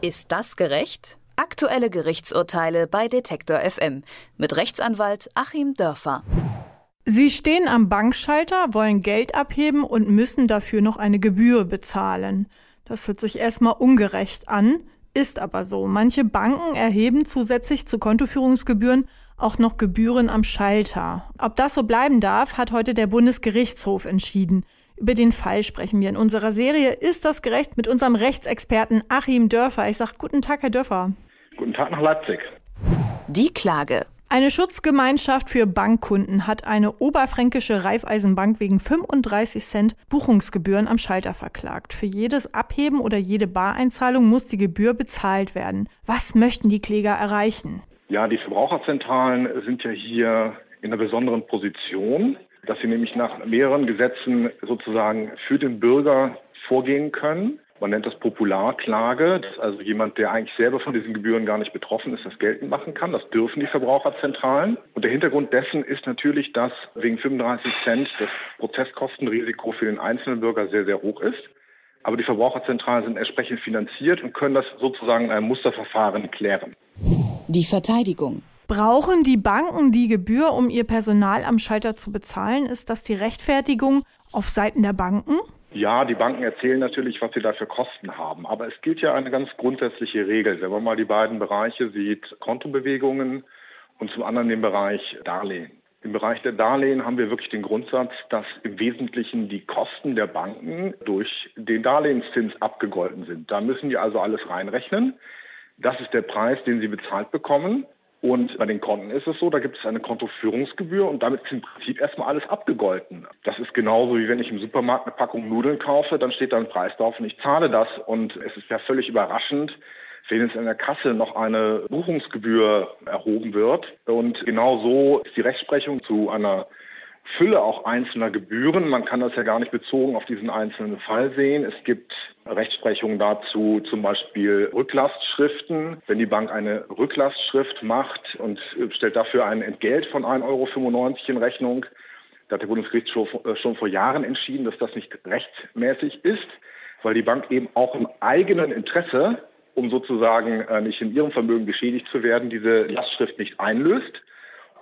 Ist das gerecht? Aktuelle Gerichtsurteile bei Detektor FM mit Rechtsanwalt Achim Dörfer. Sie stehen am Bankschalter, wollen Geld abheben und müssen dafür noch eine Gebühr bezahlen. Das hört sich erstmal ungerecht an, ist aber so. Manche Banken erheben zusätzlich zu Kontoführungsgebühren auch noch Gebühren am Schalter. Ob das so bleiben darf, hat heute der Bundesgerichtshof entschieden. Über den Fall sprechen wir in unserer Serie Ist das gerecht mit unserem Rechtsexperten Achim Dörfer. Ich sage guten Tag, Herr Dörfer. Guten Tag nach Leipzig. Die Klage. Eine Schutzgemeinschaft für Bankkunden hat eine oberfränkische Raiffeisenbank wegen 35 Cent Buchungsgebühren am Schalter verklagt. Für jedes Abheben oder jede Bareinzahlung muss die Gebühr bezahlt werden. Was möchten die Kläger erreichen? Ja, die Verbraucherzentralen sind ja hier in einer besonderen Position, dass sie nämlich nach mehreren Gesetzen sozusagen für den Bürger vorgehen können. Man nennt das Popularklage, dass also jemand, der eigentlich selber von diesen Gebühren gar nicht betroffen ist, das geltend machen kann. Das dürfen die Verbraucherzentralen. Und der Hintergrund dessen ist natürlich, dass wegen 35 Cent das Prozesskostenrisiko für den einzelnen Bürger sehr, sehr hoch ist. Aber die Verbraucherzentralen sind entsprechend finanziert und können das sozusagen in einem Musterverfahren klären. Die Verteidigung. Brauchen die Banken die Gebühr, um ihr Personal am Schalter zu bezahlen? Ist das die Rechtfertigung auf Seiten der Banken? Ja, die Banken erzählen natürlich, was sie dafür Kosten haben. Aber es gilt ja eine ganz grundsätzliche Regel. Wenn man mal die beiden Bereiche sieht, Kontobewegungen und zum anderen den Bereich Darlehen. Im Bereich der Darlehen haben wir wirklich den Grundsatz, dass im Wesentlichen die Kosten der Banken durch den Darlehenszins abgegolten sind. Da müssen die also alles reinrechnen. Das ist der Preis, den sie bezahlt bekommen. Und bei den Konten ist es so, da gibt es eine Kontoführungsgebühr und damit ist im Prinzip erstmal alles abgegolten. Das ist genauso wie wenn ich im Supermarkt eine Packung Nudeln kaufe, dann steht da ein Preis drauf und ich zahle das. Und es ist ja völlig überraschend, wenn jetzt in der Kasse noch eine Buchungsgebühr erhoben wird. Und genau so ist die Rechtsprechung zu einer Fülle auch einzelner Gebühren. Man kann das ja gar nicht bezogen auf diesen einzelnen Fall sehen. Es gibt Rechtsprechung dazu, zum Beispiel Rücklastschriften. Wenn die Bank eine Rücklastschrift macht und stellt dafür ein Entgelt von 1,95 Euro in Rechnung, da hat der Bundesgerichtshof äh, schon vor Jahren entschieden, dass das nicht rechtmäßig ist, weil die Bank eben auch im eigenen Interesse, um sozusagen äh, nicht in ihrem Vermögen geschädigt zu werden, diese Lastschrift nicht einlöst.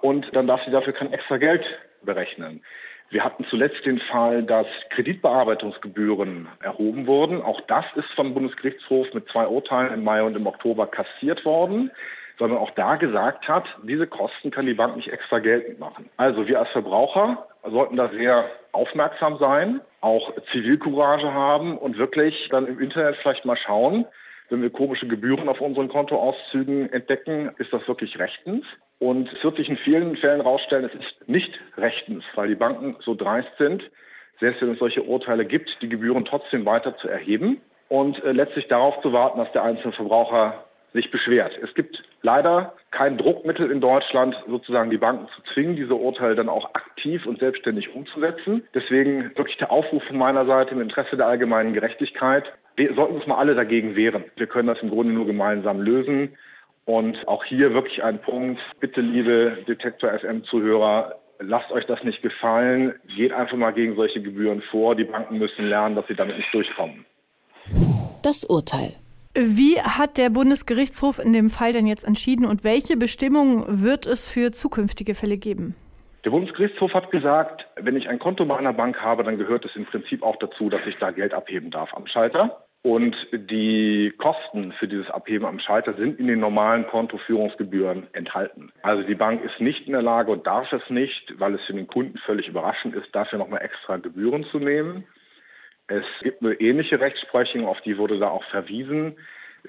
Und dann darf sie dafür kein extra Geld berechnen. Wir hatten zuletzt den Fall, dass Kreditbearbeitungsgebühren erhoben wurden. Auch das ist vom Bundesgerichtshof mit zwei Urteilen im Mai und im Oktober kassiert worden, sondern auch da gesagt hat, diese Kosten kann die Bank nicht extra geltend machen. Also wir als Verbraucher sollten da sehr aufmerksam sein, auch Zivilcourage haben und wirklich dann im Internet vielleicht mal schauen, wenn wir komische Gebühren auf unseren Kontoauszügen entdecken, ist das wirklich rechtens. Und es wird sich in vielen Fällen herausstellen, es ist nicht rechtens, weil die Banken so dreist sind, selbst wenn es solche Urteile gibt, die Gebühren trotzdem weiter zu erheben und äh, letztlich darauf zu warten, dass der einzelne Verbraucher sich beschwert. Es gibt leider kein Druckmittel in Deutschland, sozusagen die Banken zu zwingen, diese Urteile dann auch aktiv und selbstständig umzusetzen. Deswegen wirklich der Aufruf von meiner Seite im Interesse der allgemeinen Gerechtigkeit. Wir sollten uns mal alle dagegen wehren. Wir können das im Grunde nur gemeinsam lösen. Und auch hier wirklich ein Punkt. Bitte, liebe Detektor FM-Zuhörer, lasst euch das nicht gefallen. Geht einfach mal gegen solche Gebühren vor. Die Banken müssen lernen, dass sie damit nicht durchkommen. Das Urteil. Wie hat der Bundesgerichtshof in dem Fall denn jetzt entschieden und welche Bestimmungen wird es für zukünftige Fälle geben? Der Bundesgerichtshof hat gesagt, wenn ich ein Konto bei einer Bank habe, dann gehört es im Prinzip auch dazu, dass ich da Geld abheben darf am Schalter. Und die Kosten für dieses Abheben am Schalter sind in den normalen Kontoführungsgebühren enthalten. Also die Bank ist nicht in der Lage und darf es nicht, weil es für den Kunden völlig überraschend ist, dafür nochmal extra Gebühren zu nehmen. Es gibt eine ähnliche Rechtsprechung, auf die wurde da auch verwiesen,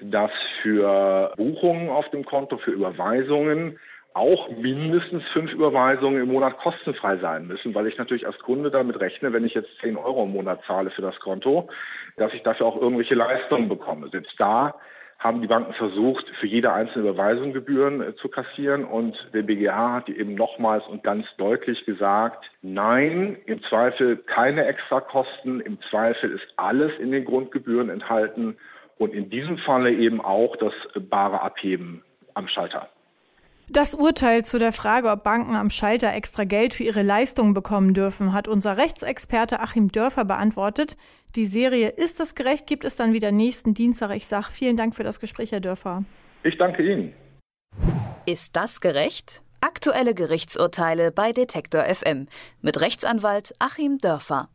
dass für Buchungen auf dem Konto, für Überweisungen auch mindestens fünf Überweisungen im Monat kostenfrei sein müssen, weil ich natürlich als Kunde damit rechne, wenn ich jetzt 10 Euro im Monat zahle für das Konto, dass ich dafür auch irgendwelche Leistungen bekomme. Selbst da haben die Banken versucht, für jede einzelne Überweisung Gebühren äh, zu kassieren und der BGH hat eben nochmals und ganz deutlich gesagt, nein, im Zweifel keine Extrakosten, im Zweifel ist alles in den Grundgebühren enthalten und in diesem Falle eben auch das bare Abheben am Schalter. Das Urteil zu der Frage, ob Banken am Schalter extra Geld für ihre Leistungen bekommen dürfen, hat unser Rechtsexperte Achim Dörfer beantwortet. Die Serie Ist das gerecht gibt es dann wieder nächsten Dienstag. Ich sage vielen Dank für das Gespräch, Herr Dörfer. Ich danke Ihnen. Ist das gerecht? Aktuelle Gerichtsurteile bei Detektor FM mit Rechtsanwalt Achim Dörfer.